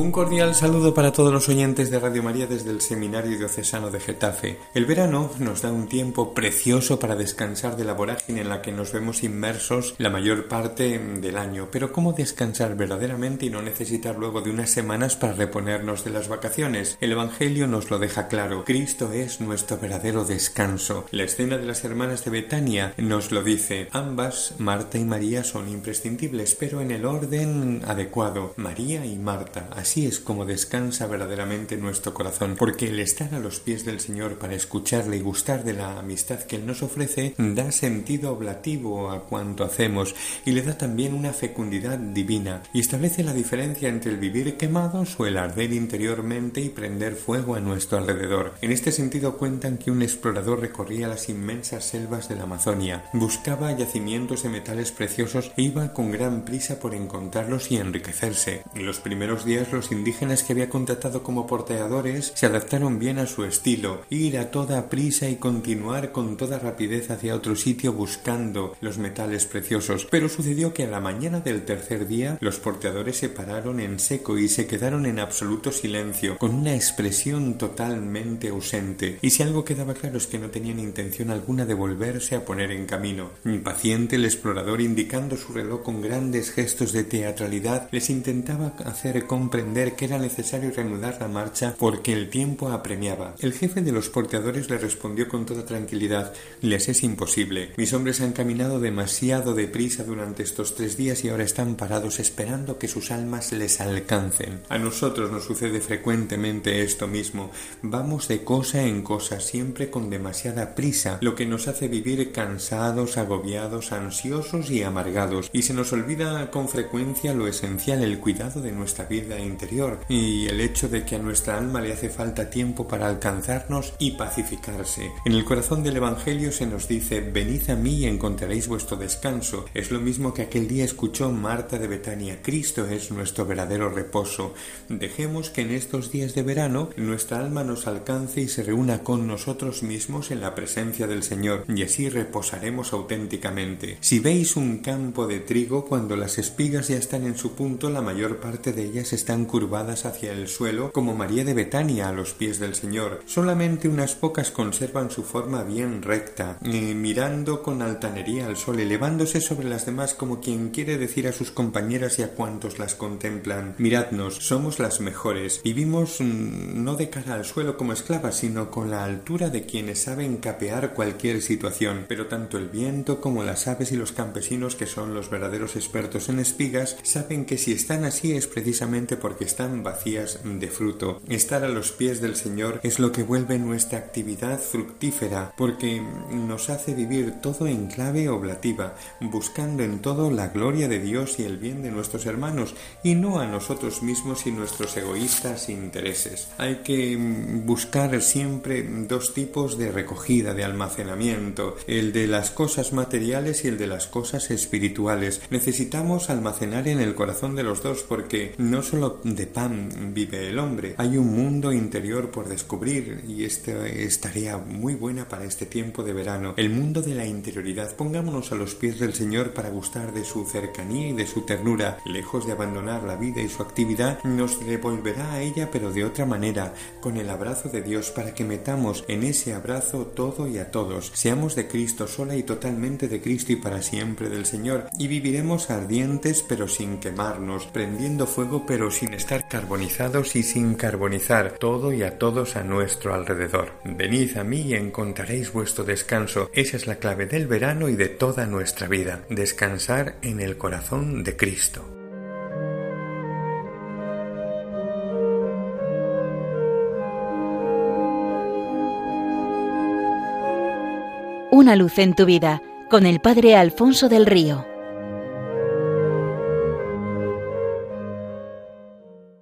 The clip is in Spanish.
Un cordial saludo para todos los oyentes de Radio María desde el Seminario Diocesano de Getafe. El verano nos da un tiempo precioso para descansar de la vorágine en la que nos vemos inmersos la mayor parte del año. Pero ¿cómo descansar verdaderamente y no necesitar luego de unas semanas para reponernos de las vacaciones? El Evangelio nos lo deja claro. Cristo es nuestro verdadero descanso. La escena de las hermanas de Betania nos lo dice. Ambas, Marta y María, son imprescindibles, pero en el orden adecuado. María y Marta. Así es como descansa verdaderamente nuestro corazón, porque el estar a los pies del Señor para escucharle y gustar de la amistad que Él nos ofrece da sentido oblativo a cuanto hacemos y le da también una fecundidad divina y establece la diferencia entre el vivir quemados o el arder interiormente y prender fuego a nuestro alrededor. En este sentido cuentan que un explorador recorría las inmensas selvas de la Amazonia, buscaba yacimientos de metales preciosos e iba con gran prisa por encontrarlos y enriquecerse. En los primeros días los indígenas que había contratado como porteadores se adaptaron bien a su estilo, ir a toda prisa y continuar con toda rapidez hacia otro sitio buscando los metales preciosos. Pero sucedió que a la mañana del tercer día los porteadores se pararon en seco y se quedaron en absoluto silencio, con una expresión totalmente ausente. Y si algo quedaba claro es que no tenían intención alguna de volverse a poner en camino. Impaciente el explorador indicando su reloj con grandes gestos de teatralidad les intentaba hacer comprender que era necesario reanudar la marcha porque el tiempo apremiaba. El jefe de los porteadores le respondió con toda tranquilidad Les es imposible. Mis hombres han caminado demasiado deprisa durante estos tres días y ahora están parados esperando que sus almas les alcancen. A nosotros nos sucede frecuentemente esto mismo. Vamos de cosa en cosa, siempre con demasiada prisa, lo que nos hace vivir cansados, agobiados, ansiosos y amargados, y se nos olvida con frecuencia lo esencial, el cuidado de nuestra vida y el hecho de que a nuestra alma le hace falta tiempo para alcanzarnos y pacificarse. En el corazón del Evangelio se nos dice Venid a mí y encontraréis vuestro descanso. Es lo mismo que aquel día escuchó Marta de Betania. Cristo es nuestro verdadero reposo. Dejemos que en estos días de verano nuestra alma nos alcance y se reúna con nosotros mismos en la presencia del Señor y así reposaremos auténticamente. Si veis un campo de trigo cuando las espigas ya están en su punto, la mayor parte de ellas están curvadas hacia el suelo como María de Betania a los pies del Señor. Solamente unas pocas conservan su forma bien recta, mirando con altanería al sol, elevándose sobre las demás como quien quiere decir a sus compañeras y a cuantos las contemplan Miradnos, somos las mejores, vivimos mm, no de cara al suelo como esclavas, sino con la altura de quienes saben capear cualquier situación. Pero tanto el viento como las aves y los campesinos, que son los verdaderos expertos en espigas, saben que si están así es precisamente porque están vacías de fruto. Estar a los pies del Señor es lo que vuelve nuestra actividad fructífera, porque nos hace vivir todo en clave oblativa, buscando en todo la gloria de Dios y el bien de nuestros hermanos, y no a nosotros mismos y nuestros egoístas intereses. Hay que buscar siempre dos tipos de recogida, de almacenamiento, el de las cosas materiales y el de las cosas espirituales. Necesitamos almacenar en el corazón de los dos porque no solo de pan vive el hombre. Hay un mundo interior por descubrir y esta es tarea muy buena para este tiempo de verano. El mundo de la interioridad. Pongámonos a los pies del Señor para gustar de su cercanía y de su ternura. Lejos de abandonar la vida y su actividad, nos devolverá a ella pero de otra manera, con el abrazo de Dios para que metamos en ese abrazo todo y a todos. Seamos de Cristo sola y totalmente de Cristo y para siempre del Señor y viviremos ardientes pero sin quemarnos, prendiendo fuego pero sin estar carbonizados y sin carbonizar todo y a todos a nuestro alrededor. Venid a mí y encontraréis vuestro descanso. Esa es la clave del verano y de toda nuestra vida. Descansar en el corazón de Cristo. Una luz en tu vida con el Padre Alfonso del Río.